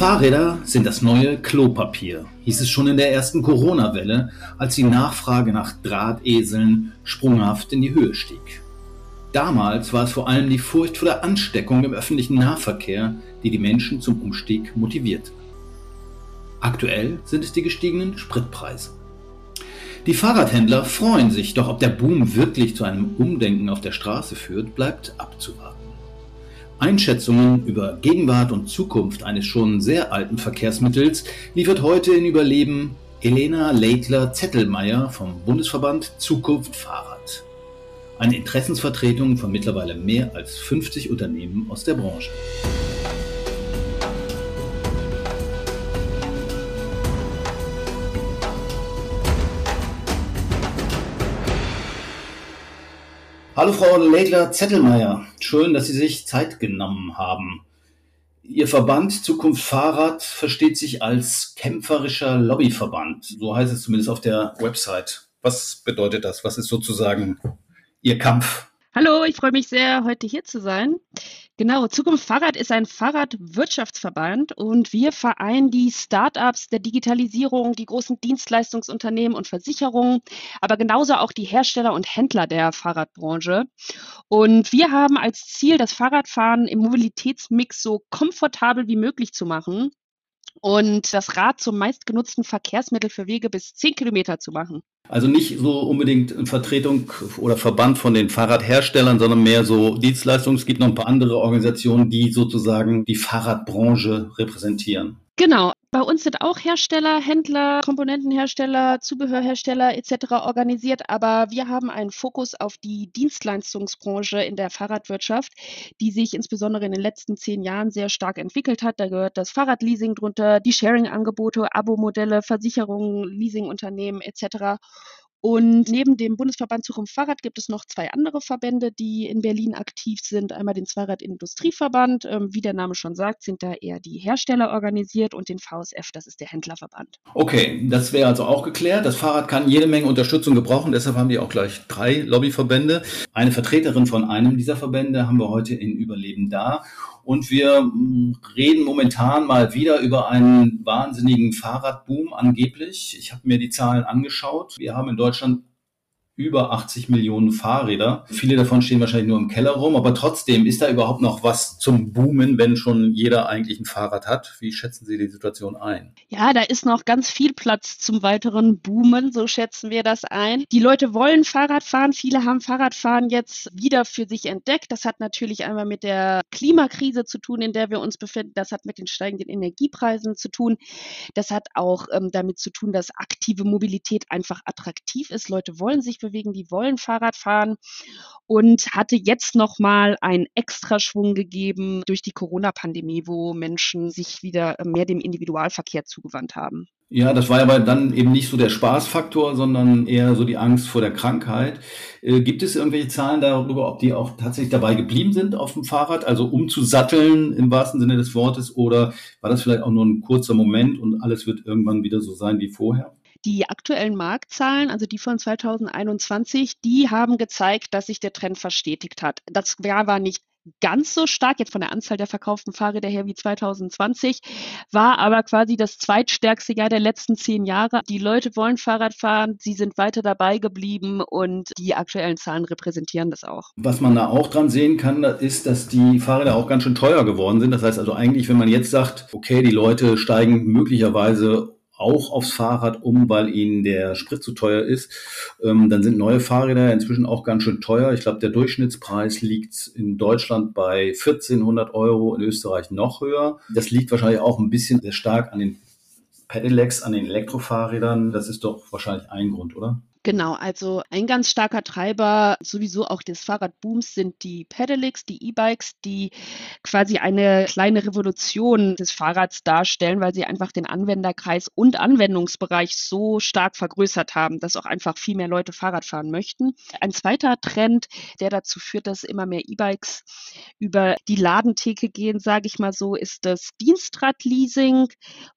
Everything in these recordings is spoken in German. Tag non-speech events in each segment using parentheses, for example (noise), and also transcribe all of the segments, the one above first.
Fahrräder sind das neue Klopapier, hieß es schon in der ersten Corona-Welle, als die Nachfrage nach Drahteseln sprunghaft in die Höhe stieg. Damals war es vor allem die Furcht vor der Ansteckung im öffentlichen Nahverkehr, die die Menschen zum Umstieg motivierte. Aktuell sind es die gestiegenen Spritpreise. Die Fahrradhändler freuen sich, doch ob der Boom wirklich zu einem Umdenken auf der Straße führt, bleibt abzuwarten. Einschätzungen über Gegenwart und Zukunft eines schon sehr alten Verkehrsmittels liefert heute in Überleben Elena Leitler-Zettelmeier vom Bundesverband Zukunft Fahrrad. Eine Interessensvertretung von mittlerweile mehr als 50 Unternehmen aus der Branche. Hallo Frau Legler-Zettelmeier, schön, dass Sie sich Zeit genommen haben. Ihr Verband Zukunft Fahrrad versteht sich als kämpferischer Lobbyverband. So heißt es zumindest auf der Website. Was bedeutet das? Was ist sozusagen Ihr Kampf? Hallo, ich freue mich sehr, heute hier zu sein. Genau, Zukunft Fahrrad ist ein Fahrradwirtschaftsverband und wir vereinen die Startups der Digitalisierung, die großen Dienstleistungsunternehmen und Versicherungen, aber genauso auch die Hersteller und Händler der Fahrradbranche. Und wir haben als Ziel, das Fahrradfahren im Mobilitätsmix so komfortabel wie möglich zu machen und das Rad zum meistgenutzten Verkehrsmittel für Wege bis zehn Kilometer zu machen. Also nicht so unbedingt in Vertretung oder Verband von den Fahrradherstellern, sondern mehr so Dienstleistungen. Es gibt noch ein paar andere Organisationen, die sozusagen die Fahrradbranche repräsentieren. Genau. Bei uns sind auch Hersteller, Händler, Komponentenhersteller, Zubehörhersteller etc. organisiert, aber wir haben einen Fokus auf die Dienstleistungsbranche in der Fahrradwirtschaft, die sich insbesondere in den letzten zehn Jahren sehr stark entwickelt hat. Da gehört das Fahrradleasing drunter, die Sharing-Angebote, Abo-Modelle, Versicherungen, Leasingunternehmen etc. Und neben dem Bundesverband Zukunft Fahrrad gibt es noch zwei andere Verbände, die in Berlin aktiv sind. Einmal den Fahrradindustrieverband, ähm, wie der Name schon sagt, sind da eher die Hersteller organisiert und den VSF, das ist der Händlerverband. Okay, das wäre also auch geklärt. Das Fahrrad kann jede Menge Unterstützung gebrauchen, deshalb haben wir auch gleich drei Lobbyverbände. Eine Vertreterin von einem dieser Verbände haben wir heute in Überleben da. Und wir mm, reden momentan mal wieder über einen wahnsinnigen Fahrradboom angeblich. Ich habe mir die Zahlen angeschaut. Wir haben in Deutschland Deutschland über 80 Millionen Fahrräder. Viele davon stehen wahrscheinlich nur im Keller rum, aber trotzdem ist da überhaupt noch was zum Boomen, wenn schon jeder eigentlich ein Fahrrad hat. Wie schätzen Sie die Situation ein? Ja, da ist noch ganz viel Platz zum weiteren Boomen, so schätzen wir das ein. Die Leute wollen Fahrrad fahren, viele haben Fahrradfahren jetzt wieder für sich entdeckt. Das hat natürlich einmal mit der Klimakrise zu tun, in der wir uns befinden. Das hat mit den steigenden Energiepreisen zu tun. Das hat auch ähm, damit zu tun, dass aktive Mobilität einfach attraktiv ist. Leute wollen sich bewegen bewegen, die wollen Fahrrad fahren und hatte jetzt nochmal einen Extraschwung gegeben durch die Corona-Pandemie, wo Menschen sich wieder mehr dem Individualverkehr zugewandt haben. Ja, das war aber dann eben nicht so der Spaßfaktor, sondern eher so die Angst vor der Krankheit. Äh, gibt es irgendwelche Zahlen darüber, ob die auch tatsächlich dabei geblieben sind auf dem Fahrrad, also umzusatteln im wahrsten Sinne des Wortes, oder war das vielleicht auch nur ein kurzer Moment und alles wird irgendwann wieder so sein wie vorher? Die aktuellen Marktzahlen, also die von 2021, die haben gezeigt, dass sich der Trend verstetigt hat. Das Jahr war nicht ganz so stark, jetzt von der Anzahl der verkauften Fahrräder her wie 2020, war aber quasi das zweitstärkste Jahr der letzten zehn Jahre. Die Leute wollen Fahrrad fahren, sie sind weiter dabei geblieben und die aktuellen Zahlen repräsentieren das auch. Was man da auch dran sehen kann, ist, dass die Fahrräder auch ganz schön teuer geworden sind. Das heißt also eigentlich, wenn man jetzt sagt, okay, die Leute steigen möglicherweise auch aufs Fahrrad um, weil ihnen der Sprit zu teuer ist. Ähm, dann sind neue Fahrräder inzwischen auch ganz schön teuer. Ich glaube, der Durchschnittspreis liegt in Deutschland bei 1400 Euro, in Österreich noch höher. Das liegt wahrscheinlich auch ein bisschen sehr stark an den Pedelecs, an den Elektrofahrrädern. Das ist doch wahrscheinlich ein Grund, oder? Genau, also ein ganz starker Treiber sowieso auch des Fahrradbooms sind die Pedelecs, die E-Bikes, die quasi eine kleine Revolution des Fahrrads darstellen, weil sie einfach den Anwenderkreis und Anwendungsbereich so stark vergrößert haben, dass auch einfach viel mehr Leute Fahrrad fahren möchten. Ein zweiter Trend, der dazu führt, dass immer mehr E-Bikes über die Ladentheke gehen, sage ich mal so, ist das Dienstradleasing,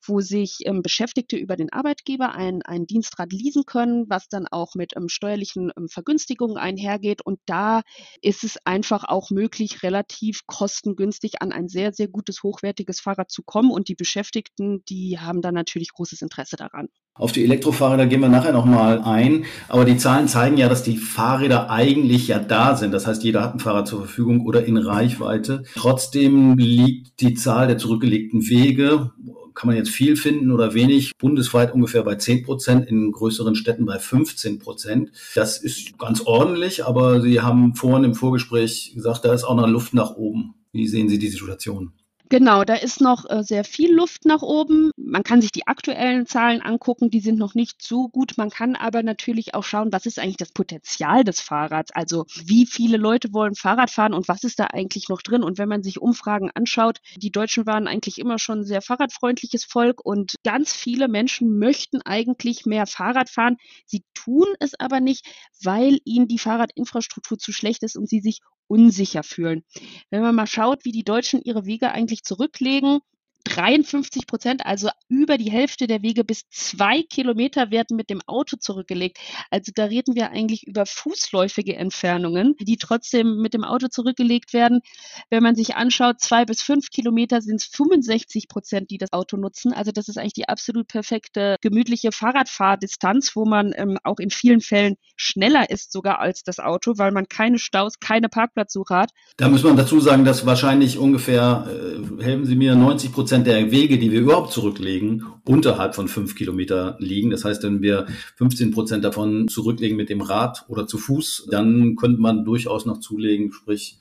wo sich ähm, Beschäftigte über den Arbeitgeber ein, ein Dienstrad leasen können, was dann auch mit ähm, steuerlichen ähm, Vergünstigungen einhergeht. Und da ist es einfach auch möglich, relativ kostengünstig an ein sehr, sehr gutes, hochwertiges Fahrrad zu kommen. Und die Beschäftigten, die haben da natürlich großes Interesse daran. Auf die Elektrofahrräder gehen wir nachher nochmal ein. Aber die Zahlen zeigen ja, dass die Fahrräder eigentlich ja da sind. Das heißt, jeder hat ein Fahrrad zur Verfügung oder in Reichweite. Trotzdem liegt die Zahl der zurückgelegten Wege, kann man jetzt viel finden oder wenig, bundesweit ungefähr bei 10 Prozent, in größeren Städten bei 15 Prozent. Das ist ganz ordentlich, aber Sie haben vorhin im Vorgespräch gesagt, da ist auch noch Luft nach oben. Wie sehen Sie die Situation? Genau, da ist noch äh, sehr viel Luft nach oben. Man kann sich die aktuellen Zahlen angucken, die sind noch nicht so gut. Man kann aber natürlich auch schauen, was ist eigentlich das Potenzial des Fahrrads? Also wie viele Leute wollen Fahrrad fahren und was ist da eigentlich noch drin? Und wenn man sich Umfragen anschaut, die Deutschen waren eigentlich immer schon ein sehr fahrradfreundliches Volk und ganz viele Menschen möchten eigentlich mehr Fahrrad fahren. Sie tun es aber nicht, weil ihnen die Fahrradinfrastruktur zu schlecht ist und sie sich unsicher fühlen. Wenn man mal schaut, wie die Deutschen ihre Wege eigentlich zurücklegen, 53 Prozent, also über die Hälfte der Wege bis zwei Kilometer werden mit dem Auto zurückgelegt. Also da reden wir eigentlich über fußläufige Entfernungen, die trotzdem mit dem Auto zurückgelegt werden. Wenn man sich anschaut, zwei bis fünf Kilometer sind es 65 Prozent, die das Auto nutzen. Also das ist eigentlich die absolut perfekte, gemütliche Fahrradfahrdistanz, wo man ähm, auch in vielen Fällen schneller ist sogar als das Auto, weil man keine Staus, keine Parkplatzsuche hat. Da muss man dazu sagen, dass wahrscheinlich ungefähr, äh, helfen Sie mir, 90 Prozent Prozent der Wege, die wir überhaupt zurücklegen, unterhalb von fünf Kilometer liegen. Das heißt, wenn wir 15 Prozent davon zurücklegen mit dem Rad oder zu Fuß, dann könnte man durchaus noch zulegen, sprich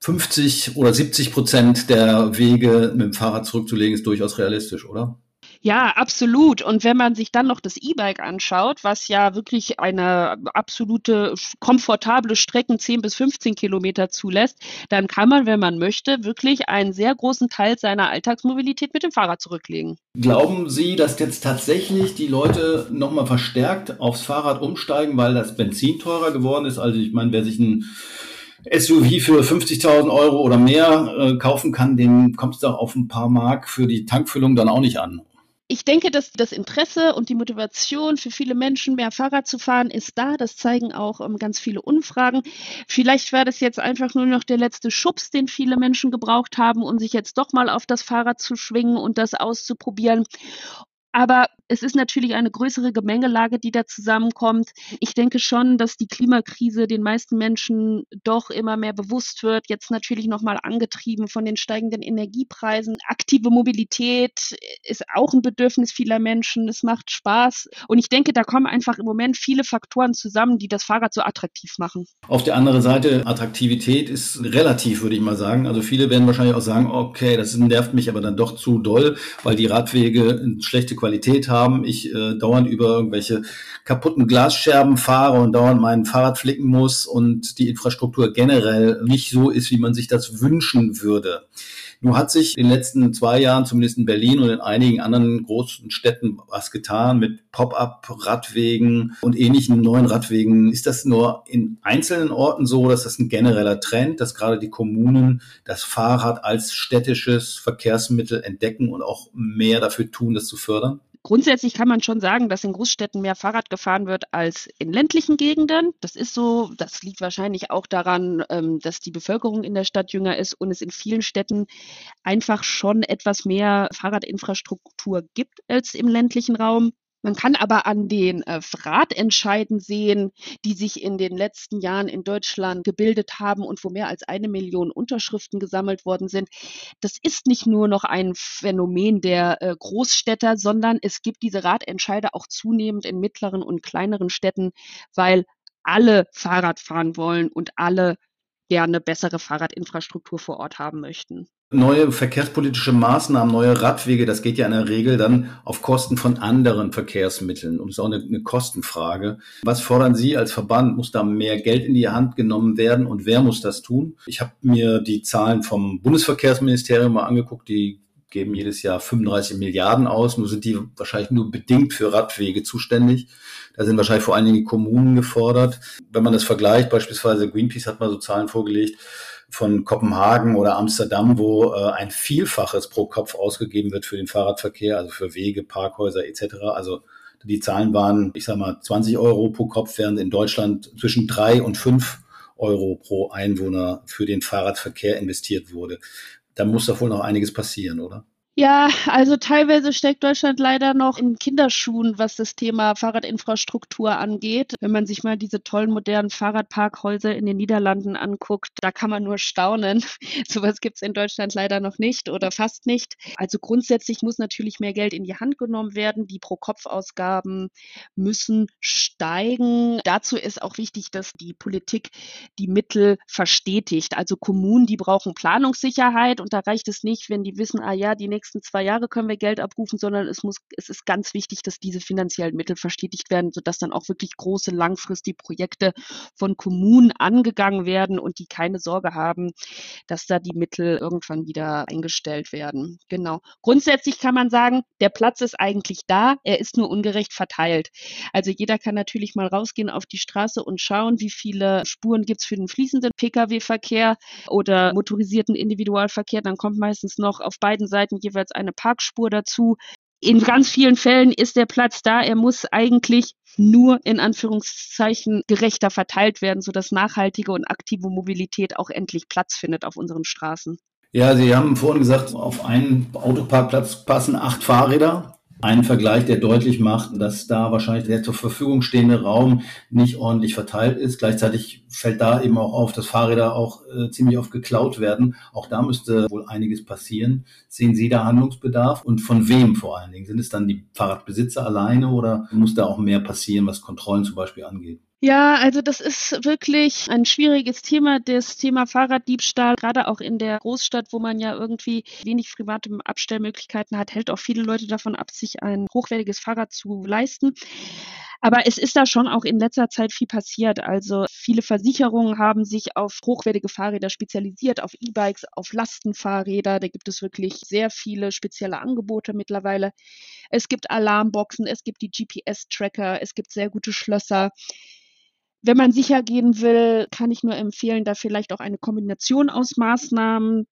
50 oder 70 Prozent der Wege mit dem Fahrrad zurückzulegen, ist durchaus realistisch, oder? Ja, absolut. Und wenn man sich dann noch das E-Bike anschaut, was ja wirklich eine absolute komfortable Strecken 10 bis 15 Kilometer zulässt, dann kann man, wenn man möchte, wirklich einen sehr großen Teil seiner Alltagsmobilität mit dem Fahrrad zurücklegen. Glauben Sie, dass jetzt tatsächlich die Leute nochmal verstärkt aufs Fahrrad umsteigen, weil das Benzin teurer geworden ist? Also ich meine, wer sich ein SUV für 50.000 Euro oder mehr äh, kaufen kann, dem kommt es doch auf ein paar Mark für die Tankfüllung dann auch nicht an ich denke, dass das Interesse und die Motivation für viele Menschen, mehr Fahrrad zu fahren, ist da. Das zeigen auch ähm, ganz viele Umfragen. Vielleicht war das jetzt einfach nur noch der letzte Schubs, den viele Menschen gebraucht haben, um sich jetzt doch mal auf das Fahrrad zu schwingen und das auszuprobieren. Aber es ist natürlich eine größere Gemengelage, die da zusammenkommt. Ich denke schon, dass die Klimakrise den meisten Menschen doch immer mehr bewusst wird. Jetzt natürlich nochmal angetrieben von den steigenden Energiepreisen. Aktive Mobilität ist auch ein Bedürfnis vieler Menschen. Es macht Spaß. Und ich denke, da kommen einfach im Moment viele Faktoren zusammen, die das Fahrrad so attraktiv machen. Auf der anderen Seite, Attraktivität ist relativ, würde ich mal sagen. Also viele werden wahrscheinlich auch sagen, okay, das nervt mich aber dann doch zu doll, weil die Radwege schlechte Qualität haben, ich äh, dauernd über irgendwelche kaputten Glasscherben fahre und dauernd mein Fahrrad flicken muss und die Infrastruktur generell nicht so ist, wie man sich das wünschen würde. Nun hat sich in den letzten zwei Jahren, zumindest in Berlin und in einigen anderen großen Städten, was getan mit Pop-up-Radwegen und ähnlichen neuen Radwegen. Ist das nur in einzelnen Orten so, dass das ein genereller Trend, dass gerade die Kommunen das Fahrrad als städtisches Verkehrsmittel entdecken und auch mehr dafür tun, das zu fördern? Grundsätzlich kann man schon sagen, dass in Großstädten mehr Fahrrad gefahren wird als in ländlichen Gegenden. Das ist so. Das liegt wahrscheinlich auch daran, ähm, dass die Bevölkerung in der Stadt jünger ist und es in vielen Städten einfach schon etwas mehr Fahrradinfrastruktur gibt als im ländlichen Raum. Man kann aber an den äh, Ratentscheiden sehen, die sich in den letzten Jahren in Deutschland gebildet haben und wo mehr als eine Million Unterschriften gesammelt worden sind. Das ist nicht nur noch ein Phänomen der äh, Großstädter, sondern es gibt diese Ratentscheide auch zunehmend in mittleren und kleineren Städten, weil alle Fahrrad fahren wollen und alle gerne bessere Fahrradinfrastruktur vor Ort haben möchten neue verkehrspolitische Maßnahmen, neue Radwege, das geht ja in der Regel dann auf Kosten von anderen Verkehrsmitteln. Und es ist auch eine, eine, Kostenfrage. Was fordern Sie als Verband? Muss da mehr Geld in die Hand genommen werden und wer muss das tun? Ich habe mir die Zahlen vom Bundesverkehrsministerium mal angeguckt, die geben jedes Jahr 35 Milliarden aus. Nur sind die wahrscheinlich nur bedingt für Radwege zuständig. Da sind wahrscheinlich vor allen Dingen die Kommunen gefordert. Wenn man das vergleicht, beispielsweise Greenpeace hat mal so Zahlen vorgelegt, von Kopenhagen oder Amsterdam, wo äh, ein Vielfaches pro Kopf ausgegeben wird für den Fahrradverkehr, also für Wege, Parkhäuser etc. Also Die Zahlen waren, ich sag mal, 20 Euro pro Kopf, während in Deutschland zwischen drei und fünf Euro pro Einwohner für den Fahrradverkehr investiert wurde. Da muss doch wohl noch einiges passieren, oder? Ja, also teilweise steckt Deutschland leider noch in Kinderschuhen, was das Thema Fahrradinfrastruktur angeht. Wenn man sich mal diese tollen modernen Fahrradparkhäuser in den Niederlanden anguckt, da kann man nur staunen. (laughs) Sowas gibt's in Deutschland leider noch nicht oder fast nicht. Also grundsätzlich muss natürlich mehr Geld in die Hand genommen werden. Die Pro-Kopf-Ausgaben müssen steigen. Dazu ist auch wichtig, dass die Politik die Mittel verstetigt. Also Kommunen, die brauchen Planungssicherheit und da reicht es nicht, wenn die wissen, ah ja, die nächsten nächsten zwei Jahre können wir Geld abrufen, sondern es muss, es ist ganz wichtig, dass diese finanziellen Mittel verstetigt werden, sodass dann auch wirklich große langfristige Projekte von Kommunen angegangen werden und die keine Sorge haben, dass da die Mittel irgendwann wieder eingestellt werden. Genau. Grundsätzlich kann man sagen, der Platz ist eigentlich da, er ist nur ungerecht verteilt. Also jeder kann natürlich mal rausgehen auf die Straße und schauen, wie viele Spuren gibt es für den fließenden Pkw-Verkehr oder motorisierten Individualverkehr. Dann kommt meistens noch auf beiden Seiten jeweils jeweils eine Parkspur dazu. In ganz vielen Fällen ist der Platz da. Er muss eigentlich nur in Anführungszeichen gerechter verteilt werden, sodass nachhaltige und aktive Mobilität auch endlich Platz findet auf unseren Straßen. Ja, Sie haben vorhin gesagt, auf einen Autoparkplatz passen acht Fahrräder ein Vergleich, der deutlich macht, dass da wahrscheinlich der zur Verfügung stehende Raum nicht ordentlich verteilt ist. Gleichzeitig fällt da eben auch auf, dass Fahrräder auch äh, ziemlich oft geklaut werden. Auch da müsste wohl einiges passieren. Sehen Sie da Handlungsbedarf und von wem vor allen Dingen? Sind es dann die Fahrradbesitzer alleine oder muss da auch mehr passieren, was Kontrollen zum Beispiel angeht? Ja, also das ist wirklich ein schwieriges Thema, das Thema Fahrraddiebstahl, gerade auch in der Großstadt, wo man ja irgendwie wenig private Abstellmöglichkeiten hat, hält auch viele Leute davon ab, sich ein hochwertiges Fahrrad zu leisten. Aber es ist da schon auch in letzter Zeit viel passiert. Also viele Versicherungen haben sich auf hochwertige Fahrräder spezialisiert, auf E-Bikes, auf Lastenfahrräder. Da gibt es wirklich sehr viele spezielle Angebote mittlerweile. Es gibt Alarmboxen, es gibt die GPS-Tracker, es gibt sehr gute Schlösser. Wenn man sicher gehen will, kann ich nur empfehlen, da vielleicht auch eine Kombination aus Maßnahmen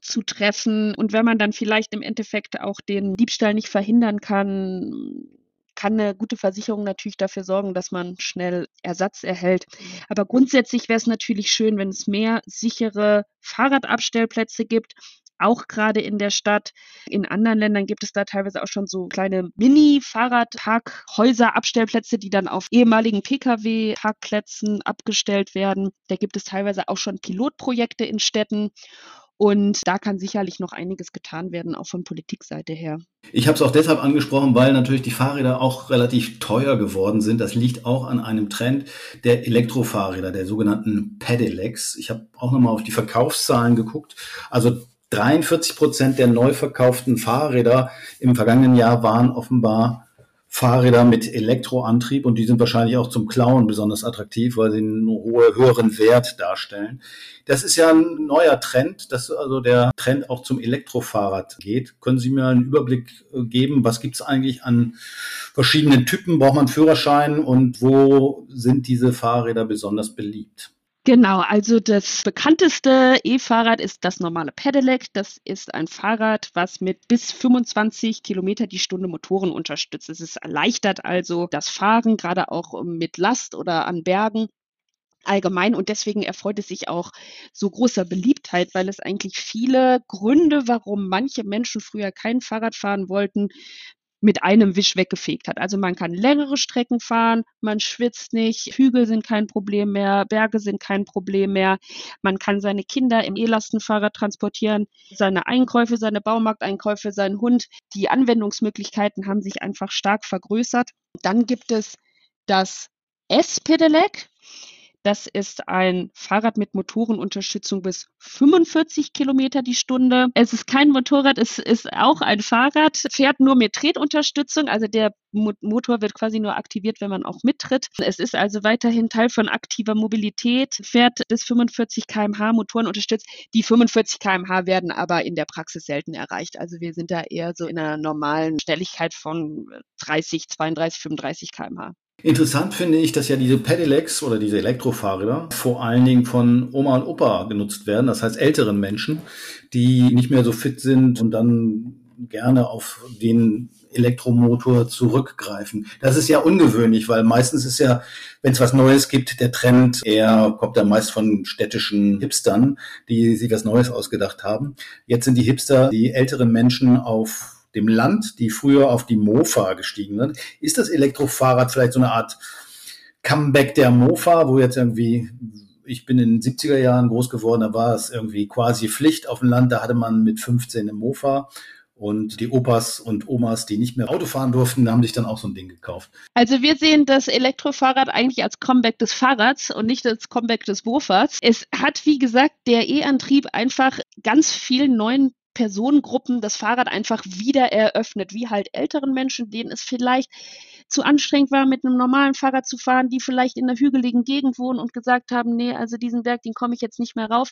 zu treffen. Und wenn man dann vielleicht im Endeffekt auch den Diebstahl nicht verhindern kann, kann eine gute Versicherung natürlich dafür sorgen, dass man schnell Ersatz erhält. Aber grundsätzlich wäre es natürlich schön, wenn es mehr sichere Fahrradabstellplätze gibt auch gerade in der Stadt. In anderen Ländern gibt es da teilweise auch schon so kleine Mini-Fahrradparkhäuser, Abstellplätze, die dann auf ehemaligen Pkw-Parkplätzen abgestellt werden. Da gibt es teilweise auch schon Pilotprojekte in Städten. Und da kann sicherlich noch einiges getan werden, auch von Politikseite her. Ich habe es auch deshalb angesprochen, weil natürlich die Fahrräder auch relativ teuer geworden sind. Das liegt auch an einem Trend der Elektrofahrräder, der sogenannten Pedelecs. Ich habe auch nochmal auf die Verkaufszahlen geguckt. Also 43 Prozent der neu verkauften Fahrräder im vergangenen Jahr waren offenbar Fahrräder mit Elektroantrieb und die sind wahrscheinlich auch zum Klauen besonders attraktiv, weil sie einen hohen, höheren Wert darstellen. Das ist ja ein neuer Trend, dass also der Trend auch zum Elektrofahrrad geht. Können Sie mir einen Überblick äh, geben, was gibt es eigentlich an verschiedenen Typen? Braucht man Führerschein und wo sind diese Fahrräder besonders beliebt? Genau, also das bekannteste E-Fahrrad ist das normale Pedelec. Das ist ein Fahrrad, was mit bis 25 Kilometer die Stunde Motoren unterstützt. Es erleichtert also das Fahren, gerade auch mit Last oder an Bergen allgemein und deswegen erfreut es sich auch so großer Beliebtheit, weil es eigentlich viele Gründe, warum manche Menschen früher kein Fahrrad fahren wollten, mit einem Wisch weggefegt hat. Also man kann längere Strecken fahren, man schwitzt nicht, Hügel sind kein Problem mehr, Berge sind kein Problem mehr. Man kann seine Kinder im E-Lastenfahrrad transportieren, seine Einkäufe, seine Baumarkteinkäufe, seinen Hund. Die Anwendungsmöglichkeiten haben sich einfach stark vergrößert. Dann gibt es das S-Pedelec. Das ist ein Fahrrad mit Motorenunterstützung bis 45 Kilometer die Stunde. Es ist kein Motorrad, es ist auch ein Fahrrad, fährt nur mit Tretunterstützung. Also der Motor wird quasi nur aktiviert, wenn man auch mittritt. Es ist also weiterhin Teil von aktiver Mobilität, fährt bis 45 kmh Motoren unterstützt. Die 45 kmh werden aber in der Praxis selten erreicht. Also wir sind da eher so in einer normalen Schnelligkeit von 30, 32, 35 kmh. Interessant finde ich, dass ja diese Pedelecs oder diese Elektrofahrräder vor allen Dingen von Oma und Opa genutzt werden, das heißt älteren Menschen, die nicht mehr so fit sind und dann gerne auf den Elektromotor zurückgreifen. Das ist ja ungewöhnlich, weil meistens ist ja, wenn es was Neues gibt, der Trend eher kommt ja meist von städtischen Hipstern, die sich was Neues ausgedacht haben. Jetzt sind die Hipster die älteren Menschen auf dem Land, die früher auf die Mofa gestiegen sind. Ist das Elektrofahrrad vielleicht so eine Art Comeback der Mofa, wo jetzt irgendwie ich bin in den 70er Jahren groß geworden, da war es irgendwie quasi Pflicht auf dem Land, da hatte man mit 15 eine Mofa und die Opas und Omas, die nicht mehr Auto fahren durften, haben sich dann auch so ein Ding gekauft. Also wir sehen das Elektrofahrrad eigentlich als Comeback des Fahrrads und nicht als Comeback des Wurfads. Es hat, wie gesagt, der E-Antrieb einfach ganz vielen neuen Personengruppen das Fahrrad einfach wieder eröffnet, wie halt älteren Menschen, denen es vielleicht zu anstrengend war, mit einem normalen Fahrrad zu fahren, die vielleicht in einer hügeligen Gegend wohnen und gesagt haben, nee, also diesen Berg, den komme ich jetzt nicht mehr rauf.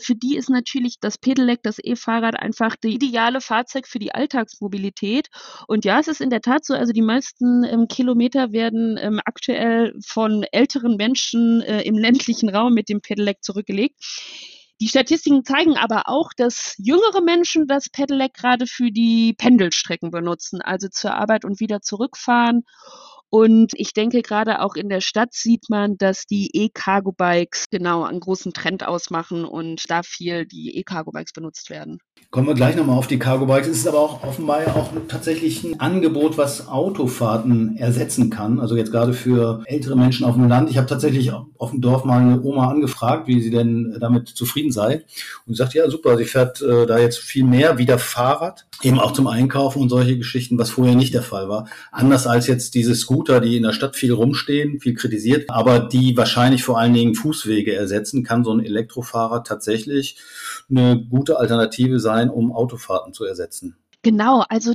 Für die ist natürlich das Pedelec, das E-Fahrrad einfach das ideale Fahrzeug für die Alltagsmobilität. Und ja, es ist in der Tat so, also die meisten ähm, Kilometer werden ähm, aktuell von älteren Menschen äh, im ländlichen Raum mit dem Pedelec zurückgelegt. Die Statistiken zeigen aber auch, dass jüngere Menschen das Pedelec gerade für die Pendelstrecken benutzen, also zur Arbeit und wieder zurückfahren. Und ich denke, gerade auch in der Stadt sieht man, dass die E-Cargo-Bikes genau einen großen Trend ausmachen und da viel die E-Cargo-Bikes benutzt werden. Kommen wir gleich nochmal auf die Cargo-Bikes. Es ist aber auch offenbar auch tatsächlich ein Angebot, was Autofahrten ersetzen kann. Also jetzt gerade für ältere Menschen auf dem Land. Ich habe tatsächlich auf dem Dorf mal eine Oma angefragt, wie sie denn damit zufrieden sei. Und sie sagt, ja super, sie fährt äh, da jetzt viel mehr wieder Fahrrad, eben auch zum Einkaufen und solche Geschichten, was vorher nicht der Fall war. Anders als jetzt diese Scooter, die in der Stadt viel rumstehen, viel kritisiert, aber die wahrscheinlich vor allen Dingen Fußwege ersetzen, kann so ein Elektrofahrrad tatsächlich eine gute Alternative sein, um Autofahrten zu ersetzen. Genau, also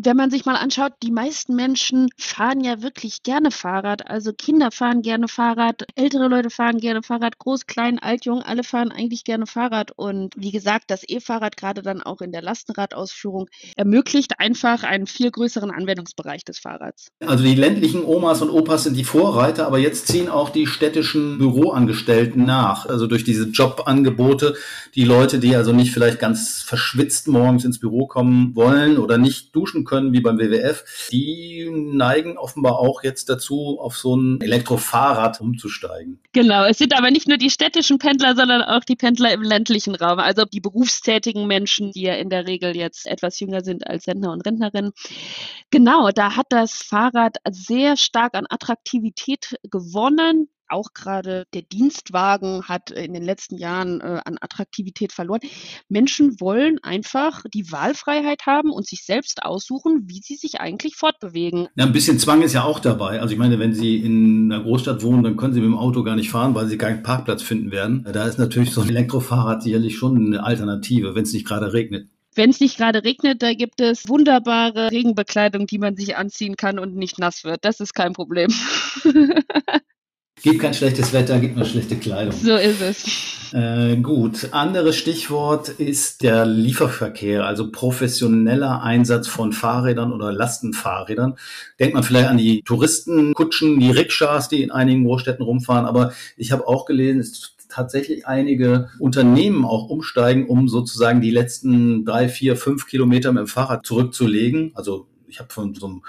wenn man sich mal anschaut, die meisten Menschen fahren ja wirklich gerne Fahrrad. Also Kinder fahren gerne Fahrrad, ältere Leute fahren gerne Fahrrad, groß, klein, alt, jung, alle fahren eigentlich gerne Fahrrad. Und wie gesagt, das E-Fahrrad gerade dann auch in der Lastenradausführung ermöglicht einfach einen viel größeren Anwendungsbereich des Fahrrads. Also die ländlichen Omas und Opas sind die Vorreiter, aber jetzt ziehen auch die städtischen Büroangestellten nach. Also durch diese Jobangebote, die Leute, die also nicht vielleicht ganz verschwitzt morgens ins Büro kommen wollen oder nicht duschen können, wie beim WWF, die neigen offenbar auch jetzt dazu, auf so ein Elektrofahrrad umzusteigen. Genau, es sind aber nicht nur die städtischen Pendler, sondern auch die Pendler im ländlichen Raum, also die berufstätigen Menschen, die ja in der Regel jetzt etwas jünger sind als Rentner und Rentnerinnen. Genau, da hat das Fahrrad sehr stark an Attraktivität gewonnen auch gerade der Dienstwagen hat in den letzten Jahren äh, an Attraktivität verloren. Menschen wollen einfach die Wahlfreiheit haben und sich selbst aussuchen, wie sie sich eigentlich fortbewegen. Ja, ein bisschen Zwang ist ja auch dabei. Also ich meine, wenn Sie in einer Großstadt wohnen, dann können Sie mit dem Auto gar nicht fahren, weil Sie keinen Parkplatz finden werden. Da ist natürlich so ein Elektrofahrrad sicherlich schon eine Alternative, wenn es nicht gerade regnet. Wenn es nicht gerade regnet, da gibt es wunderbare Regenbekleidung, die man sich anziehen kann und nicht nass wird. Das ist kein Problem. (laughs) Gibt kein schlechtes Wetter, gibt nur schlechte Kleidung. So ist es. Äh, gut. Anderes Stichwort ist der Lieferverkehr, also professioneller Einsatz von Fahrrädern oder Lastenfahrrädern. Denkt man vielleicht an die Touristenkutschen, die Rikschas, die in einigen Großstädten rumfahren, aber ich habe auch gelesen, es tatsächlich einige Unternehmen auch umsteigen, um sozusagen die letzten drei, vier, fünf Kilometer mit dem Fahrrad zurückzulegen. Also ich habe von so einem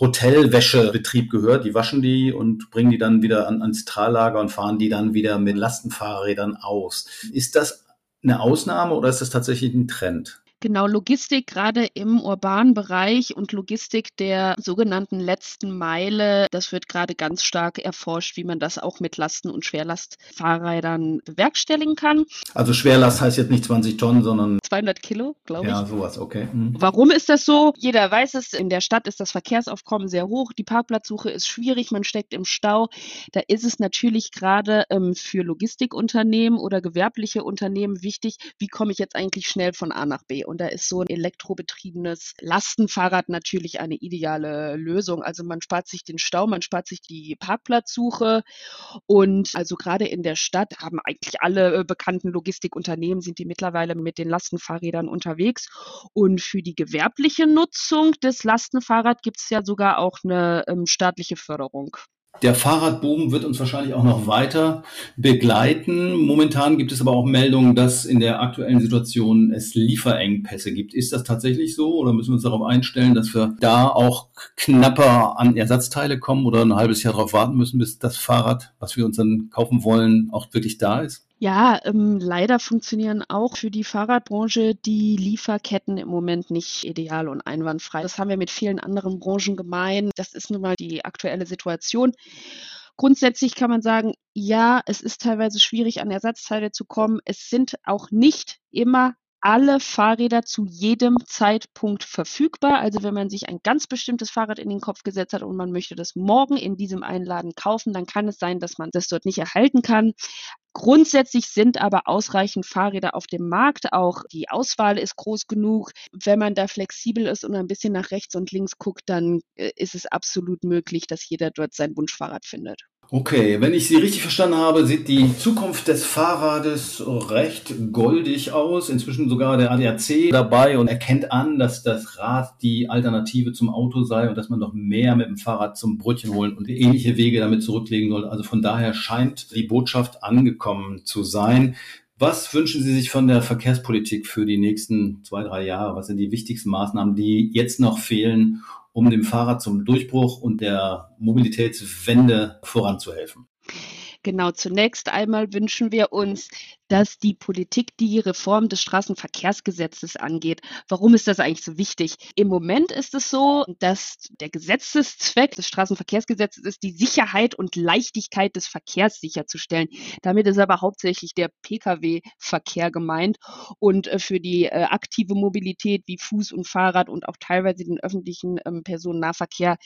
Hotelwäschebetrieb gehört. Die waschen die und bringen die dann wieder an, ans Zentrallager und fahren die dann wieder mit Lastenfahrrädern aus. Ist das eine Ausnahme oder ist das tatsächlich ein Trend? Genau, Logistik gerade im urbanen Bereich und Logistik der sogenannten letzten Meile, das wird gerade ganz stark erforscht, wie man das auch mit Lasten- und Schwerlastfahrrädern bewerkstelligen kann. Also Schwerlast heißt jetzt nicht 20 Tonnen, sondern 200 Kilo, glaube ich. Ja, sowas, okay. Mhm. Warum ist das so? Jeder weiß es, in der Stadt ist das Verkehrsaufkommen sehr hoch, die Parkplatzsuche ist schwierig, man steckt im Stau. Da ist es natürlich gerade ähm, für Logistikunternehmen oder gewerbliche Unternehmen wichtig, wie komme ich jetzt eigentlich schnell von A nach B? Und da ist so ein elektrobetriebenes Lastenfahrrad natürlich eine ideale Lösung. Also man spart sich den Stau, man spart sich die Parkplatzsuche. Und also gerade in der Stadt haben eigentlich alle äh, bekannten Logistikunternehmen sind die mittlerweile mit den Lastenfahrrädern unterwegs. Und für die gewerbliche Nutzung des Lastenfahrrads gibt es ja sogar auch eine ähm, staatliche Förderung. Der Fahrradboom wird uns wahrscheinlich auch noch weiter begleiten. Momentan gibt es aber auch Meldungen, dass in der aktuellen Situation es Lieferengpässe gibt. Ist das tatsächlich so oder müssen wir uns darauf einstellen, dass wir da auch knapper an Ersatzteile kommen oder ein halbes Jahr darauf warten müssen, bis das Fahrrad, was wir uns dann kaufen wollen, auch wirklich da ist? Ja, ähm, leider funktionieren auch für die Fahrradbranche die Lieferketten im Moment nicht ideal und einwandfrei. Das haben wir mit vielen anderen Branchen gemein. Das ist nun mal die aktuelle Situation. Grundsätzlich kann man sagen, ja, es ist teilweise schwierig, an Ersatzteile zu kommen. Es sind auch nicht immer alle Fahrräder zu jedem Zeitpunkt verfügbar. Also wenn man sich ein ganz bestimmtes Fahrrad in den Kopf gesetzt hat und man möchte das morgen in diesem Einladen kaufen, dann kann es sein, dass man das dort nicht erhalten kann. Grundsätzlich sind aber ausreichend Fahrräder auf dem Markt. Auch die Auswahl ist groß genug. Wenn man da flexibel ist und ein bisschen nach rechts und links guckt, dann äh, ist es absolut möglich, dass jeder dort sein Wunschfahrrad findet. Okay, wenn ich Sie richtig verstanden habe, sieht die Zukunft des Fahrrades recht goldig aus. Inzwischen sogar der ADAC dabei und erkennt an, dass das Rad die Alternative zum Auto sei und dass man noch mehr mit dem Fahrrad zum Brötchen holen und ähnliche Wege damit zurücklegen soll. Also von daher scheint die Botschaft angekommen zu sein. Was wünschen Sie sich von der Verkehrspolitik für die nächsten zwei, drei Jahre? Was sind die wichtigsten Maßnahmen, die jetzt noch fehlen, um dem Fahrrad zum Durchbruch und der Mobilitätswende voranzuhelfen? Genau, zunächst einmal wünschen wir uns, dass die Politik die Reform des Straßenverkehrsgesetzes angeht. Warum ist das eigentlich so wichtig? Im Moment ist es so, dass der Gesetzeszweck des Straßenverkehrsgesetzes ist, die Sicherheit und Leichtigkeit des Verkehrs sicherzustellen. Damit ist aber hauptsächlich der Pkw-Verkehr gemeint und äh, für die äh, aktive Mobilität wie Fuß und Fahrrad und auch teilweise den öffentlichen ähm, Personennahverkehr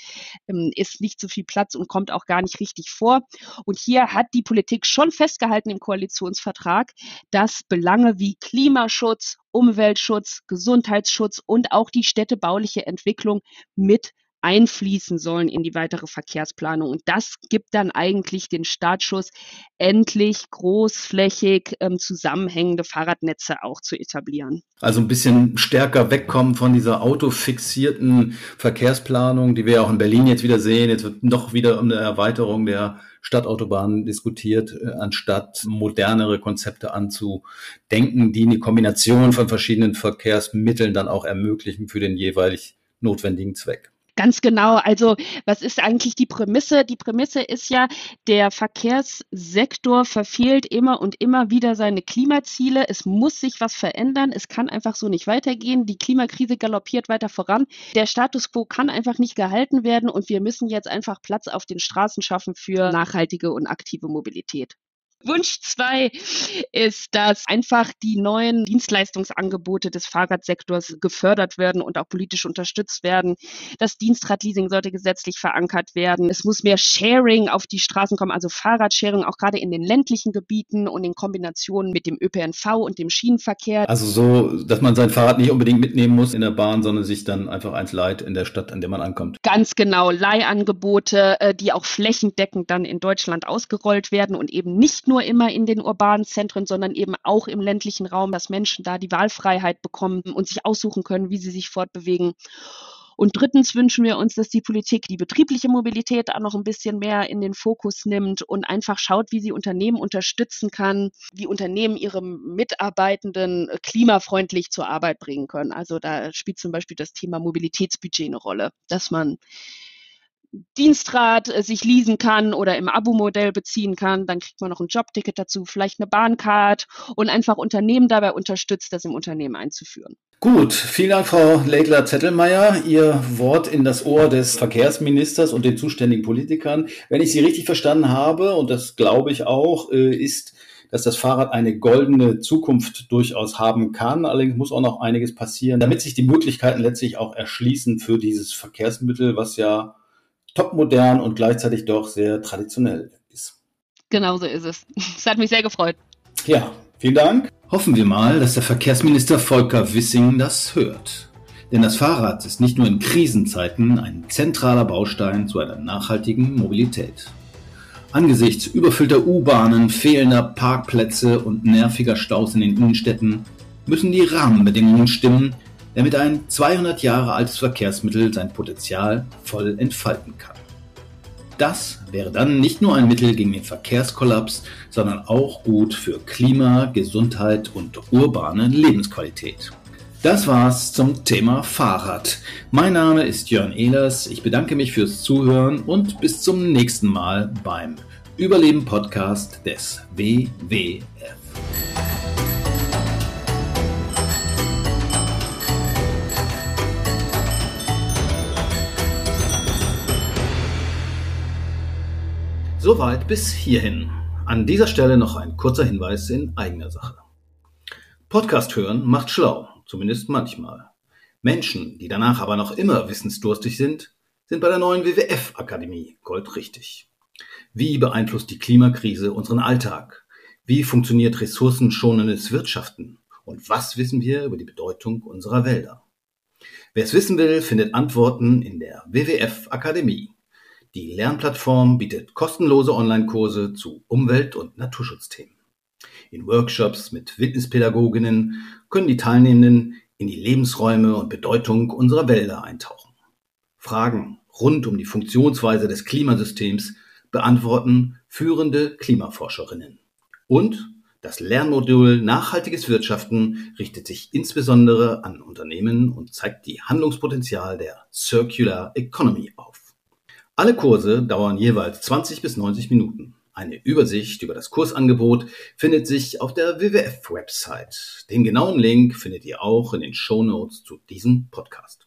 ähm, ist nicht so viel Platz und kommt auch gar nicht richtig vor. Und hier hat die Politik schon festgehalten im Koalitionsvertrag, dass Belange wie Klimaschutz, Umweltschutz, Gesundheitsschutz und auch die städtebauliche Entwicklung mit einfließen sollen in die weitere Verkehrsplanung. Und das gibt dann eigentlich den Startschuss, endlich großflächig ähm, zusammenhängende Fahrradnetze auch zu etablieren. Also ein bisschen stärker wegkommen von dieser autofixierten Verkehrsplanung, die wir auch in Berlin jetzt wieder sehen. Jetzt wird noch wieder um eine Erweiterung der Stadtautobahnen diskutiert, äh, anstatt modernere Konzepte anzudenken, die eine Kombination von verschiedenen Verkehrsmitteln dann auch ermöglichen für den jeweilig notwendigen Zweck. Ganz genau. Also was ist eigentlich die Prämisse? Die Prämisse ist ja, der Verkehrssektor verfehlt immer und immer wieder seine Klimaziele. Es muss sich was verändern. Es kann einfach so nicht weitergehen. Die Klimakrise galoppiert weiter voran. Der Status quo kann einfach nicht gehalten werden und wir müssen jetzt einfach Platz auf den Straßen schaffen für nachhaltige und aktive Mobilität. Wunsch zwei ist, dass einfach die neuen Dienstleistungsangebote des Fahrradsektors gefördert werden und auch politisch unterstützt werden. Das Dienstradleasing sollte gesetzlich verankert werden. Es muss mehr Sharing auf die Straßen kommen, also Fahrradsharing, auch gerade in den ländlichen Gebieten und in Kombination mit dem ÖPNV und dem Schienenverkehr. Also so, dass man sein Fahrrad nicht unbedingt mitnehmen muss in der Bahn, sondern sich dann einfach eins leiht in der Stadt, an der man ankommt. Ganz genau, Leihangebote, äh, die auch flächendeckend dann in Deutschland ausgerollt werden und eben nicht nur nur immer in den urbanen Zentren, sondern eben auch im ländlichen Raum, dass Menschen da die Wahlfreiheit bekommen und sich aussuchen können, wie sie sich fortbewegen. Und drittens wünschen wir uns, dass die Politik die betriebliche Mobilität auch noch ein bisschen mehr in den Fokus nimmt und einfach schaut, wie sie Unternehmen unterstützen kann, wie Unternehmen ihre Mitarbeitenden klimafreundlich zur Arbeit bringen können. Also da spielt zum Beispiel das Thema Mobilitätsbudget eine Rolle, dass man Dienstrad äh, sich leasen kann oder im Abo-Modell beziehen kann. Dann kriegt man noch ein Jobticket dazu, vielleicht eine Bahncard und einfach Unternehmen dabei unterstützt, das im Unternehmen einzuführen. Gut, vielen Dank, Frau Leitler-Zettelmeier. Ihr Wort in das Ohr des Verkehrsministers und den zuständigen Politikern. Wenn ich Sie richtig verstanden habe, und das glaube ich auch, äh, ist, dass das Fahrrad eine goldene Zukunft durchaus haben kann. Allerdings muss auch noch einiges passieren, damit sich die Möglichkeiten letztlich auch erschließen für dieses Verkehrsmittel, was ja topmodern und gleichzeitig doch sehr traditionell ist. Genau so ist es. (laughs) Es hat mich sehr gefreut. Ja, vielen Dank. Hoffen wir mal, dass der Verkehrsminister Volker Wissing das hört. Denn das Fahrrad ist nicht nur in Krisenzeiten ein zentraler Baustein zu einer nachhaltigen Mobilität. Angesichts überfüllter U-Bahnen, fehlender Parkplätze und nerviger Staus in den Innenstädten müssen die Rahmenbedingungen stimmen, damit ein 200 Jahre altes Verkehrsmittel sein Potenzial voll entfalten kann. Das wäre dann nicht nur ein Mittel gegen den Verkehrskollaps, sondern auch gut für Klima, Gesundheit und urbane Lebensqualität. Das war's zum Thema Fahrrad. Mein Name ist Jörn Ehlers. Ich bedanke mich fürs Zuhören und bis zum nächsten Mal beim Überleben Podcast des WWF. Soweit bis hierhin. An dieser Stelle noch ein kurzer Hinweis in eigener Sache. Podcast hören macht schlau, zumindest manchmal. Menschen, die danach aber noch immer wissensdurstig sind, sind bei der neuen WWF-Akademie goldrichtig. Wie beeinflusst die Klimakrise unseren Alltag? Wie funktioniert ressourcenschonendes Wirtschaften? Und was wissen wir über die Bedeutung unserer Wälder? Wer es wissen will, findet Antworten in der WWF Akademie. Die Lernplattform bietet kostenlose Online-Kurse zu Umwelt- und Naturschutzthemen. In Workshops mit Wildnispädagoginnen können die Teilnehmenden in die Lebensräume und Bedeutung unserer Wälder eintauchen. Fragen rund um die Funktionsweise des Klimasystems beantworten führende Klimaforscherinnen. Und das Lernmodul Nachhaltiges Wirtschaften richtet sich insbesondere an Unternehmen und zeigt die Handlungspotenzial der Circular Economy auf. Alle Kurse dauern jeweils 20 bis 90 Minuten. Eine Übersicht über das Kursangebot findet sich auf der WWF-Website. Den genauen Link findet ihr auch in den Show Notes zu diesem Podcast.